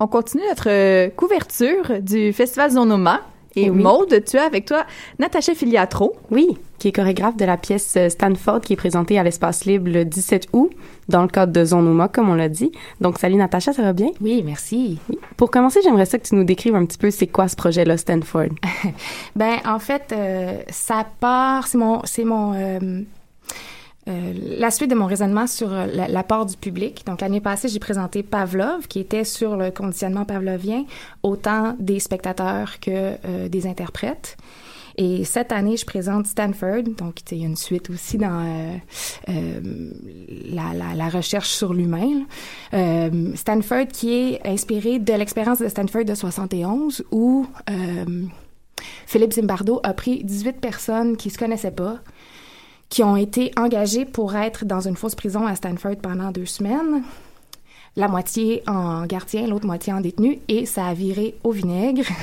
On continue notre euh, couverture du Festival Zonoma. Et Oui. Maude, tu as avec toi Natacha Filiatro. Oui, qui est chorégraphe de la pièce euh, Stanford qui est présentée à l'Espace Libre le 17 août dans le cadre de Zonoma, comme on l'a dit. Donc, salut Natacha, ça va bien? Oui, merci. Oui. Pour commencer, j'aimerais ça que tu nous décrives un petit peu c'est quoi ce projet-là, Stanford. Ben, en fait, euh, ça part, c'est mon, c'est mon, euh, euh, la suite de mon raisonnement sur euh, la- l'apport du public. Donc, l'année passée, j'ai présenté Pavlov, qui était sur le conditionnement pavlovien, autant des spectateurs que euh, des interprètes. Et cette année, je présente Stanford. Donc, il y a une suite aussi dans la, recherche sur l'humain. Stanford qui est inspiré de l'expérience de Stanford de 71 où Philippe Zimbardo a pris 18 personnes qui se connaissaient pas, qui ont été engagées pour être dans une fausse prison à Stanford pendant deux semaines. La moitié en gardien, l'autre moitié en détenu, et ça a viré au vinaigre.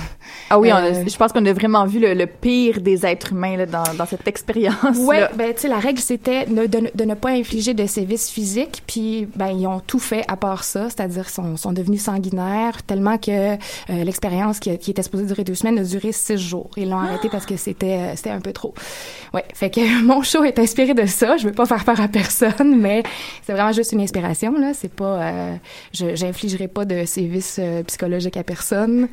Ah oui, on a- Euh, je pense qu'on a vraiment vu le, le pire des êtres humains là, dans, dans cette expérience. Oui, ben tu sais la règle c'était de, de, de ne pas infliger de sévices physiques, puis ben ils ont tout fait à part ça, c'est-à-dire sont sont devenus sanguinaires tellement que euh, l'expérience qui, qui était supposée durer deux semaines a duré six jours. Ils l'ont arrêté parce que c'était euh, c'était un peu trop. Ouais, fait que mon show est inspiré de ça. Je veux pas faire peur à personne, mais c'est vraiment juste une inspiration là. C'est pas, euh, je j'infligerai pas de sévices euh, psychologiques à personne,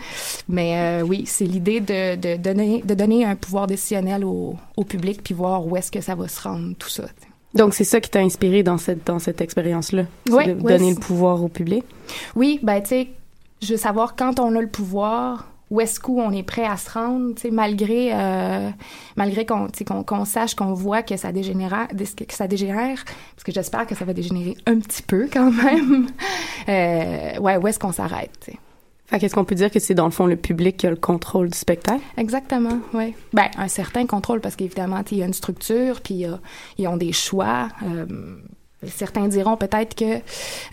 mais euh, oui, c'est l'idée de, de donner de donner un pouvoir décisionnel au, au public puis voir où est-ce que ça va se rendre tout ça. Donc, c'est ça qui t'a inspiré dans cette, dans cette expérience-là? Ouais, de donner le pouvoir au public? Oui, ben tu sais, je veux savoir quand on a le pouvoir, où est-ce qu'on est prêt à se rendre, malgré euh, malgré qu'on qu'on qu'on sache, qu'on voit que ça dégénère, que ça dégénère, parce que j'espère que ça va dégénérer un petit peu quand même. Euh, ouais, où est-ce qu'on s'arrête. Fait qu'est-ce qu'on peut dire que c'est dans le fond le public qui a le contrôle du spectacle? Exactement, oui. Ben, un certain contrôle, parce qu'évidemment, il y a une structure, puis ils ont des choix. Euh, certains diront peut-être que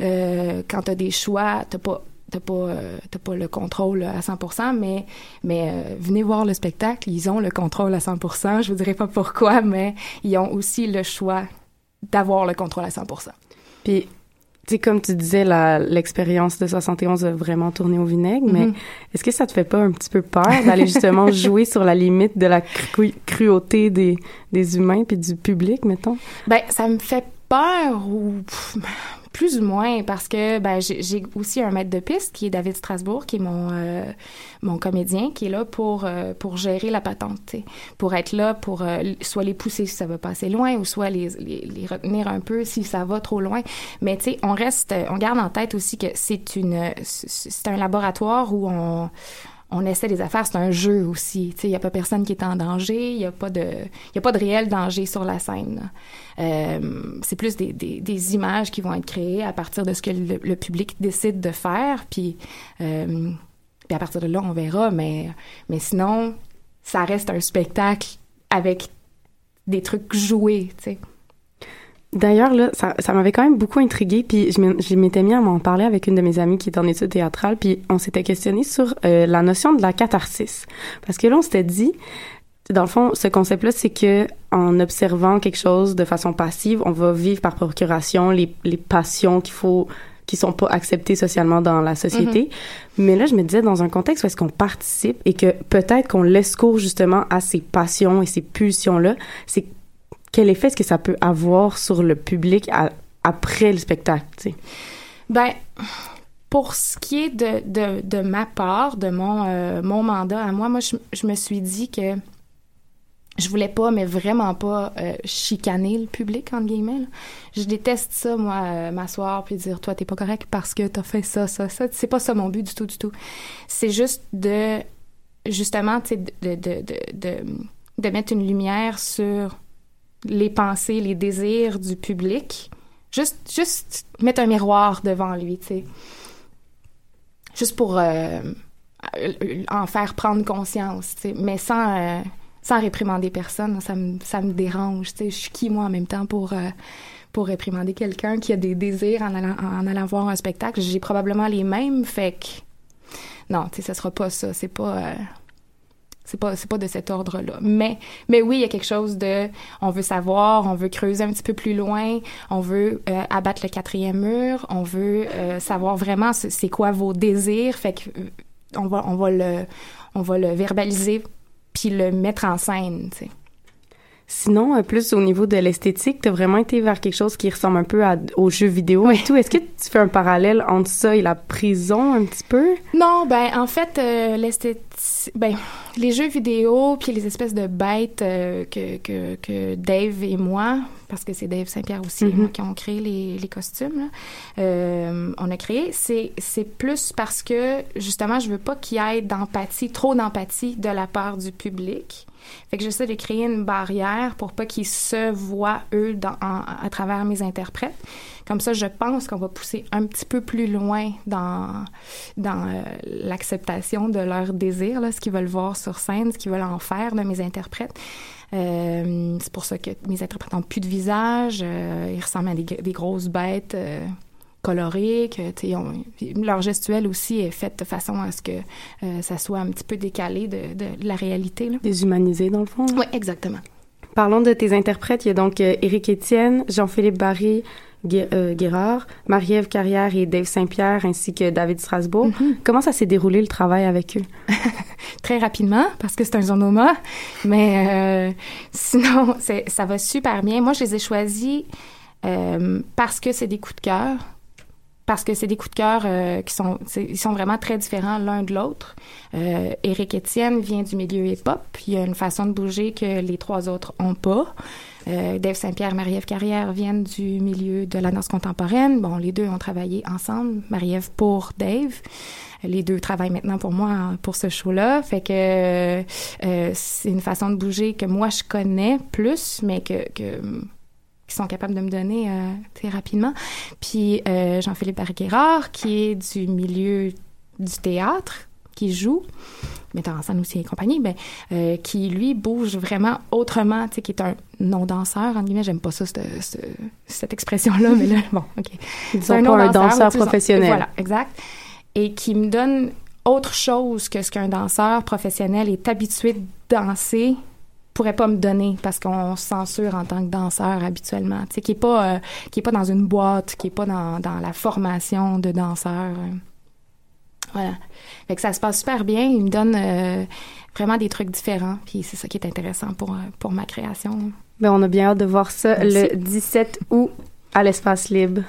euh, quand tu as des choix, tu pas t'as pas euh, t'as pas le contrôle à 100% mais mais euh, venez voir le spectacle ils ont le contrôle à 100% je vous dirai pas pourquoi mais ils ont aussi le choix d'avoir le contrôle à 100% Puis, tu sais, comme tu disais, l'expérience de 71 a vraiment tourné au vinaigre, mais Mhm. est-ce que ça te fait pas un petit peu peur d'aller justement jouer sur la limite de la cru- cruauté des, des humains puis du public, mettons? Ben, ça me fait peur ou plus ou moins parce que ben j'ai aussi un maître de piste qui est David Strasbourg qui est mon euh, mon comédien qui est là pour euh, pour gérer la patente, pour être là pour euh, soit les pousser si ça va pas assez loin ou soit les, les les retenir un peu si ça va trop loin. Mais tu sais, on reste on garde en tête aussi que c'est une c'est un laboratoire où on on essaie des affaires, c'est un jeu aussi. Il y a pas personne qui est en danger, il y a pas de, a pas de réel danger sur la scène. Euh, c'est plus des, des, des images qui vont être créées à partir de ce que le, le public décide de faire, puis, euh, puis à partir de là, on verra. Mais, mais sinon, ça reste un spectacle avec des trucs joués, tu sais. D'ailleurs, là, ça, ça m'avait quand même beaucoup intriguée, puis je m'étais mis à m'en parler avec une de mes amies qui est en études théâtrales, puis on s'était questionné sur euh, la notion de la catharsis. Parce que là, on s'était dit, dans le fond, ce concept-là, c'est que en observant quelque chose de façon passive, on va vivre par procuration les, les passions qu'il faut qui sont pas acceptées socialement dans la société. Mais là, je me disais, dans un contexte où est-ce qu'on participe et que peut-être qu'on laisse cours justement à ces passions et ces pulsions-là, c'est quel effet est-ce que ça peut avoir sur le public après le spectacle? Ben, pour ce qui est de, de, de ma part, de mon, euh, mon mandat à moi, moi, je, je me suis dit que je voulais pas, mais vraiment pas euh, chicaner le public, entre guillemets. là. Je déteste ça, moi, euh, m'asseoir puis dire, toi, t'es pas correct parce que t'as fait ça, ça, ça. C'est pas ça mon but du tout, du tout. C'est juste de, justement, de, de, de, de mettre une lumière sur les pensées, les désirs du public. Juste, juste mettre un miroir devant lui, tu sais. Juste pour euh, euh, en faire prendre conscience, tu sais. Mais sans, euh, sans réprimander personne, ça me, ça me dérange, tu sais. Je suis qui, moi, en même temps, pour, pour réprimander quelqu'un qui a des désirs en allant, en allant voir un spectacle? J'ai probablement les mêmes, fait que... Non, tu sais, ça sera pas ça. C'est pas... C'est pas, c'est pas de cet ordre-là. Mais, mais oui, il y a quelque chose de, on veut savoir, on veut creuser un petit peu plus loin, on veut euh, abattre le quatrième mur, on veut euh, savoir vraiment c'est c'est quoi vos désirs. Fait que, euh, on va, on va le, on va le verbaliser puis le mettre en scène, tu sais. Sinon, euh, plus au niveau de l'esthétique, t'as vraiment été vers quelque chose qui ressemble un peu à, aux jeux vidéo et tout. Est-ce que tu fais un parallèle entre ça et la prison un petit peu? Non, ben en fait, euh, l'esthétique, ben les jeux vidéo puis les espèces de bêtes euh, que, que que Dave et moi, parce que c'est Dave Saint-Pierre aussi et moi qui ont créé les, les costumes, là, euh, on a créé, c'est c'est plus parce que justement, je veux pas qu'il y ait d'empathie, trop d'empathie de la part du public. Fait que j'essaie de créer une barrière pour pas qu'ils se voient eux à travers mes interprètes. Comme ça, je pense qu'on va pousser un petit peu plus loin dans dans euh, l'acceptation de leurs désirs, là, ce qu'ils veulent voir sur scène, ce qu'ils veulent en faire de mes interprètes. Euh, c'est pour ça que mes interprètes n'ont plus de visage, euh, ils ressemblent à des grosses bêtes euh, colorées, que, ils ont- leur gestuelle aussi est faite de façon à ce que euh, ça soit un petit peu décalé de, de, de la réalité. Là. Déshumanisé, dans le fond? Oui, exactement. Parlons de tes interprètes. Il y a donc euh, Éric Étienne, Jean-Philippe Barry, Gu- euh, Guérard, Marie-Ève Carrière et Dave Saint-Pierre, ainsi que David Strasbourg. Comment ça s'est déroulé le travail avec eux? très rapidement parce que c'est un zonoma, mais euh, sinon ça va super bien. Moi, je les ai choisis euh, parce que c'est des coups de cœur, parce que c'est des coups de cœur euh, qui sont ils sont vraiment très différents l'un de l'autre. Euh, Éric Étienne vient du milieu hip-hop, il y a une façon de bouger que les trois autres ont pas. Euh, Dave Saint-Pierre, Marie-Ève Carrière viennent du milieu de la danse contemporaine. Bon, les deux ont travaillé ensemble. Marie-Ève pour Dave. Les deux travaillent maintenant pour moi pour ce show-là. Fait que euh, c'est une façon de bouger que moi je connais plus, mais que, que qui sont capables de me donner euh, très rapidement. Puis euh, Jean-Philippe Barguerard, qui est du milieu du théâtre, qui joue, metteur en scène aussi et compagnie, ben, euh, qui lui bouge vraiment autrement, qui est un non-danseur, en guillemets, j'aime pas ça, cette, expression-là, mais là, bon, OK. Disons C'est pas un danseur professionnel. Voilà, exact. Et qui me donne autre chose que ce qu'un danseur professionnel est habitué de danser pourrait pas me donner parce qu'on censure en tant que danseur habituellement, tu sais, qui est pas euh, qui est pas dans une boîte, qui est pas dans, dans la formation de danseur. Voilà. Fait que ça se passe super bien. Il me donne euh, vraiment des trucs différents. Puis c'est ça qui est intéressant pour, euh, pour ma création. Ben, on a bien hâte de voir ça Merci. le 17 août à l'Espace Libre.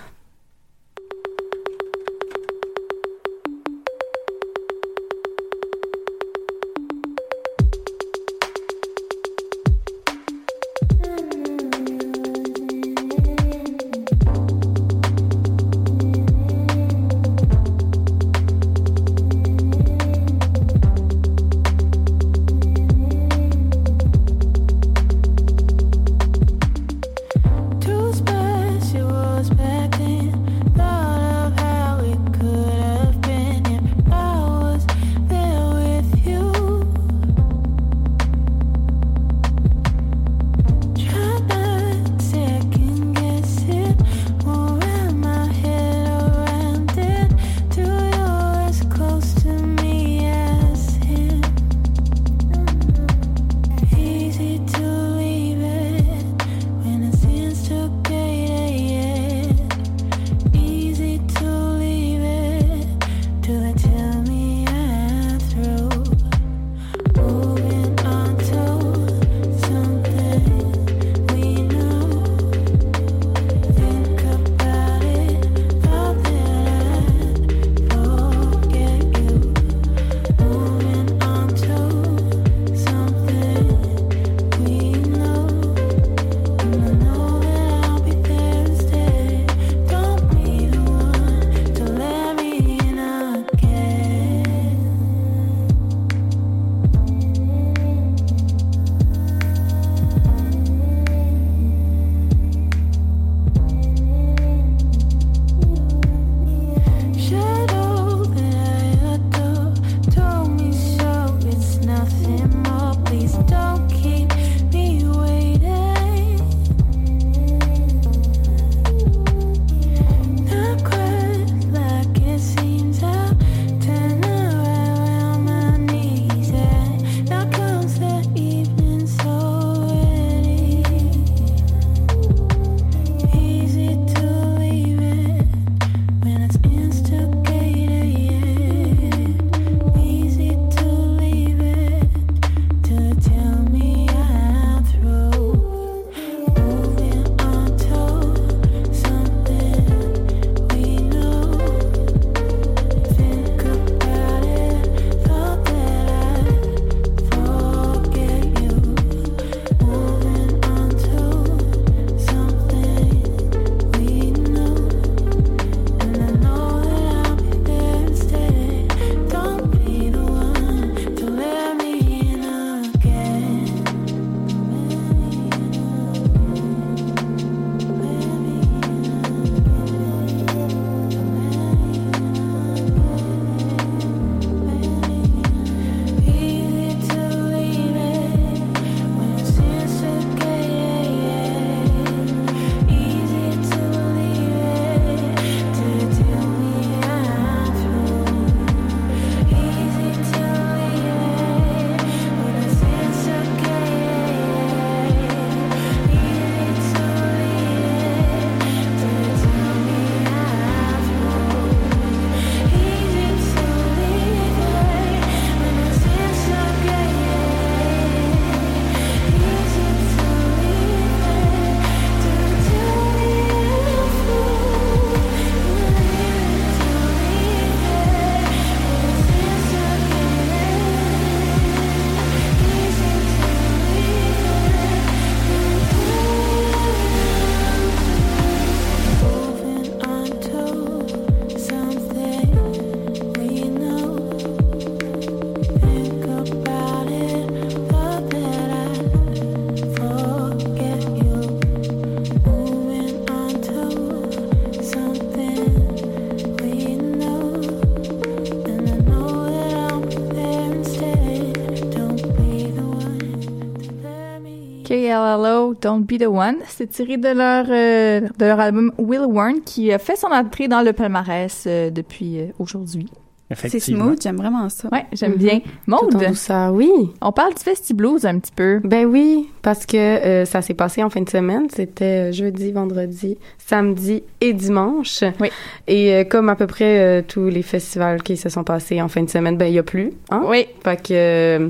So Don't Be the One. C'est tiré de leur euh, de leur album Will Warn qui a fait son entrée dans le palmarès euh, depuis euh, aujourd'hui. C'est smooth, j'aime vraiment ça. Ouais, j'aime Mhm. bien. Maude, Tout en douceur, oui. on parle du Festiblues un petit peu. Ben oui, parce que euh, ça s'est passé en fin de semaine. C'était jeudi, vendredi, samedi et dimanche. Oui. Et euh, comme à peu près euh, tous les festivals qui se sont passés en fin de semaine, ben il y a plus. Hein? Oui. Fait que euh,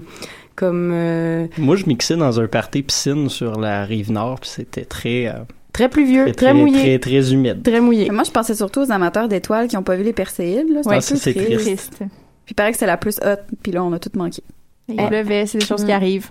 comme euh, Moi, je mixais dans un party piscine sur la rive nord, puis c'était très, euh, très pluvieux, très, très, mouillé, très, très humide. très mouillé. Moi, je pensais surtout aux amateurs d'étoiles qui n'ont pas vu les Perséides. là. C'est Ouais, triste. triste. Puis il paraît que c'est la plus haute, puis là, on a tout manqué. Il Eh. pleuvait, c'est des choses qui Mm. arrivent.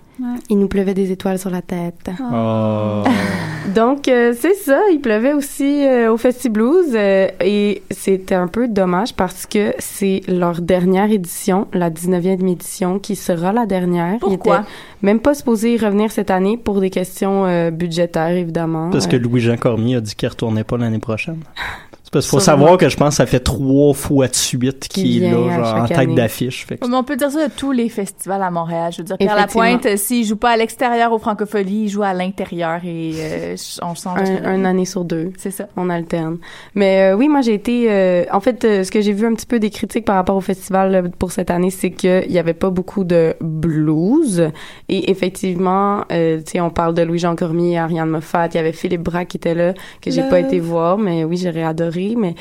Il nous pleuvait des étoiles sur la tête. Oh. Donc, euh, c'est ça. Il pleuvait aussi euh, au Festiblues euh, et c'était un peu dommage parce que c'est leur dernière édition, la 19e édition, qui sera la dernière. Pourquoi? Ils étaient même pas supposés y revenir cette année pour des questions euh, budgétaires, évidemment. Parce que Louis-Jean Cormier a dit qu'il retournait pas l'année prochaine. Parce qu'il faut savoir que je pense que ça fait trois fois de suite Qu'il est là, genre, en tête d'affiche. Fait que- Mais on peut dire ça de tous les festivals à Montréal. Je veux dire, Pierre. Lapointe, euh, s'il joue pas à l'extérieur au Francophonie, il joue à l'intérieur et euh, on change. un, un année sur deux. C'est ça. On alterne. Mais euh, oui, moi j'ai été. euh, en fait, euh, ce que j'ai vu un petit peu des critiques par rapport au festival euh, pour cette année, c'est qu'il y avait pas beaucoup de blues. Et effectivement, euh, tu sais, on parle de Louis-Jean Cormier, Ariane Moffat, il y avait Philippe Braque qui était là, que j'ai pas été voir, mais oui, j'aurais adoré. Mais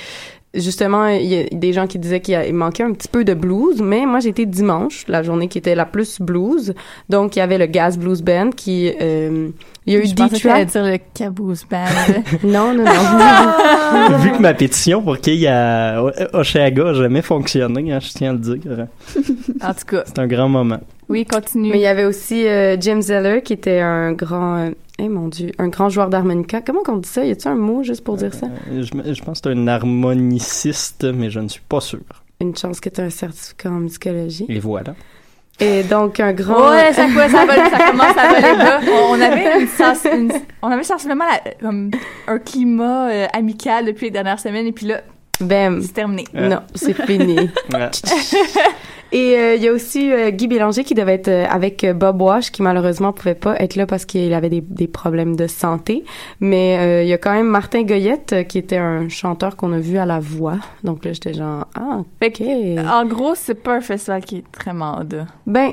justement, il y a des gens qui disaient qu'il manquait un petit peu de blues, mais moi été dimanche, la journée qui était la plus blues. Donc il y avait le Gas Blues Band qui. euh, il y a eu t'allais tracks. dire le Caboose Band. Non, non, non. Ah! Vu que ma pétition pour qu'il y ait à Oshaga n'a jamais fonctionné, hein, je tiens à le dire. en tout cas, C'est un grand moment. oui, continue. Mais il y avait aussi euh, Jim Zeller qui était un grand, euh, eh mon dieu, un grand joueur d'harmonica. Comment qu'on dit ça? Y a-t-il un mot juste pour dire ça? Euh, Je, je pense que c'est un harmoniciste, mais je ne suis pas sûr. Une chance que tu as un certificat en musicologie. Et voilà. Et donc un grand. Ouais, ça, quoi, ça, vole- ça commence à voler bas. On, on avait une sens- une- on avait sensiblement la- comme un climat euh, amical depuis les dernières semaines et puis là, Bam. c'est terminé. Non, c'est fini. Ouais. Et euh, il y a aussi euh, Guy Bélanger qui devait être euh, avec Bob Wash qui malheureusement pouvait pas être là parce qu'il avait des, des problèmes de santé. Mais euh, il y a quand même Martin Goyette euh, qui était un chanteur qu'on a vu à la voix. Donc là j'étais genre ah ok. en gros, c'est pas un festival qui est très mode. Ben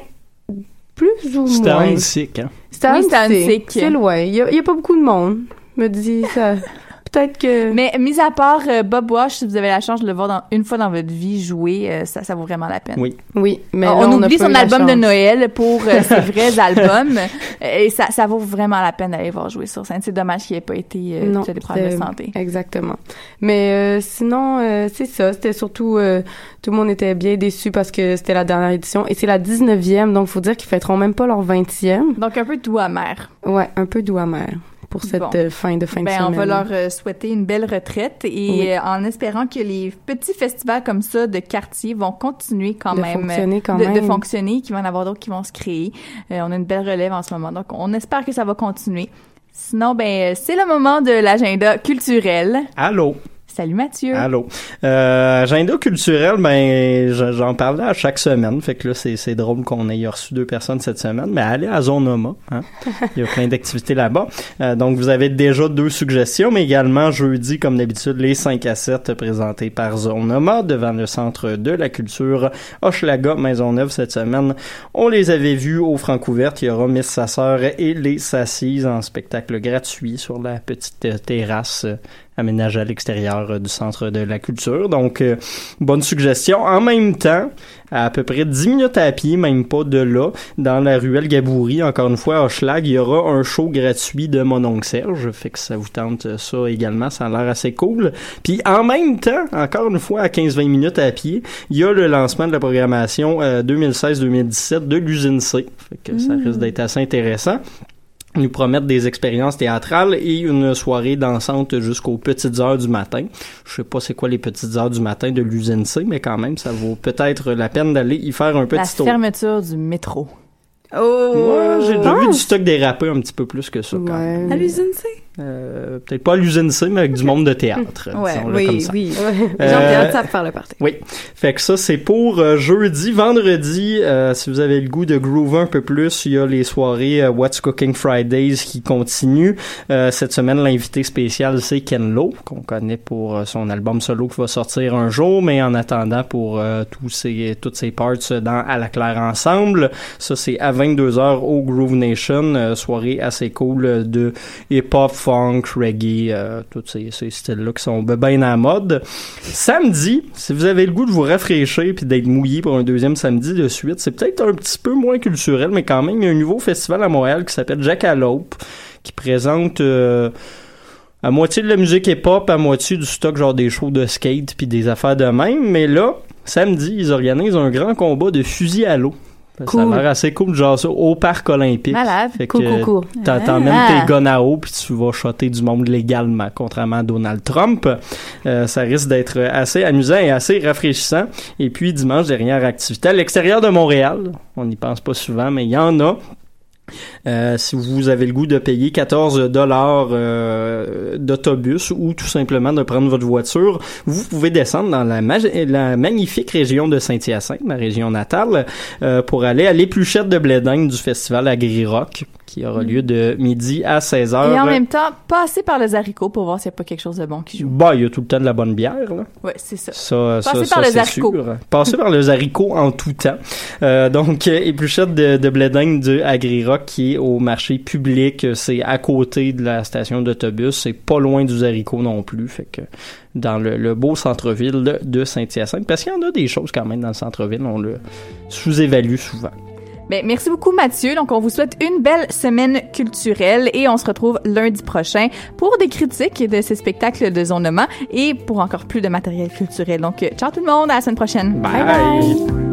plus ou C'était moins. un sick, hein. C'était Oui, un c'était un. C'est loin. Il y, a, il y a pas beaucoup de monde. Me dit ça. Peut-être que. Mais mis à part euh, Bob Wash, si vous avez la chance de le voir dans- une fois dans votre vie jouer, euh, ça, ça vaut vraiment la peine. Oui. Oui, mais on, là, on a oublie son album de. Noël pour euh, ses vrais albums et ça, ça vaut vraiment la peine d'aller voir jouer sur scène. C'est dommage qu'il ait pas été euh, non, des problèmes de santé. Exactement. Mais euh, sinon, euh, c'est ça. C'était surtout euh, tout le monde était bien déçu parce que c'était la dernière édition et c'est la 19e, donc faut dire qu'ils fêteront même pas leur 20e. Donc un peu doux amer. Ouais, un peu doux amer pour cette Bon. euh, fin de fin de Ben, semaine. on va leur euh, souhaiter une belle retraite et Oui. euh, en espérant que les petits festivals comme ça de quartier vont continuer quand De même fonctionner quand de, de même. fonctionner, qu'il va y en avoir d'autres qui vont se créer. Euh, on a une belle relève en ce moment, donc on espère que ça va continuer. Sinon, ben c'est le moment de l'agenda culturel. Allô? Salut Mathieu. Allô. Euh, agenda culturel, ben, je- j'en parlais à chaque semaine. Fait que là, c'est, drôle qu'on ait reçu deux personnes cette semaine. Mais allez à Zonoma. Hein? Il y a plein d'activités là-bas. Euh, donc, vous avez déjà deux suggestions, mais également jeudi, comme d'habitude, les 5 à 7 présentés par Zonoma devant le Centre de la culture Hochelaga Maisonneuve cette semaine. On les avait vus au Francouverte. Il y aura Miss Sasseur et les Sassises en spectacle gratuit sur la petite terrasse aménagée à l'extérieur euh, du Centre de la culture. Donc, euh, bonne suggestion. En même temps, à, à peu près 10 minutes à pied, même pas de là, dans la ruelle Gaboury, encore une fois, à Hochelag, il y aura un show gratuit de mon oncle Serge. Fait que ça vous tente euh, ça également, ça a l'air assez cool. Puis en même temps, encore une fois, à 15-20 minutes à pied, il y a le lancement de la programmation euh, 2016-2017 de l'usine C. Fait que ça risque d'être assez intéressant nous promettent des expériences théâtrales et une soirée dansante jusqu'aux petites heures du matin. Je sais pas c'est quoi les petites heures du matin de l'usine C, mais quand même, ça vaut peut-être la peine d'aller y faire un La petit tour. fermeture du métro. Oh! Ouais, j'ai déjà vu du stock dérapé un petit peu plus que ça. quand même. À l'usine C? Euh, Peut-être pas à l'usine C, mais avec du monde de théâtre. Ouais, oui, comme ça. oui. Euh, Jean Théâtre savent faire le party. Oui. Fait que ça, c'est pour euh, jeudi. Vendredi, euh, si vous avez le goût de groover un peu plus, il y a les soirées euh, What's Cooking Fridays qui continuent. Euh, cette semaine, l'invité spécial, c'est Ken Lo, qu'on connaît pour son album solo qui va sortir un jour, mais en attendant pour tous ces, toutes ces parts dans À la claire ensemble. Ça, c'est à 22h au Groove Nation. soirée assez cool de hip-hop, funk, reggae, euh, tous ces, styles-là qui sont bien à la mode. Samedi, si vous avez le goût de vous rafraîchir puis d'être mouillé pour un deuxième samedi de suite, c'est peut-être un petit peu moins culturel, mais quand même, il y a un nouveau festival à Montréal qui s'appelle Jackalope, qui présente euh, à moitié de la musique hip-hop, à moitié du stock, genre des shows de skate puis des affaires de même. Mais là, samedi, ils organisent un grand combat de fusil à l'eau. Ça a l'air assez cool, genre ça, au parc olympique. Malade. Fait Cool, que cool, cool. t'en- Ah. T'emmènes Ah. tes guns à eau puis tu vas shotter du monde légalement, contrairement à Donald Trump. Euh, ça risque d'être assez amusant et assez rafraîchissant. Et puis dimanche, dernière activité à l'extérieur de Montréal. On n'y pense pas souvent, mais il y en a. Euh, si vous avez le goût de payer 14 dollars euh, d'autobus ou tout simplement de prendre votre voiture, vous pouvez descendre dans la, mag- la magnifique région de Saint-Hyacinthe, ma région natale, euh, pour aller à l'épluchette de blé du festival Agri-Rock qui aura lieu de midi à 16h. Et en même temps, passer par les haricots pour voir s'il n'y a pas quelque chose de bon qui joue. Bah, il y a tout le temps de la bonne bière, là. Ouais, c'est ça. Ça, Passer ça, par les haricots. sûr. Passer par les haricots en tout temps. Euh, donc, euh, épluchette de, de blé d'Inde de Agri-Rock qui est au marché public. C'est à côté de la station d'autobus. C'est pas loin du haricot non plus. Fait que dans le, le beau centre-ville de Saint-Hyacinthe. Parce qu'il y en a des choses quand même dans le centre-ville. On le sous-évalue souvent. Ben, merci beaucoup, Mathieu. Donc, on vous souhaite une belle semaine culturelle et on se retrouve lundi prochain pour des critiques de ces spectacles de Zonement et pour encore plus de matériel culturel. Donc, ciao tout le monde, à la semaine prochaine. Bye bye. When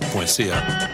Musique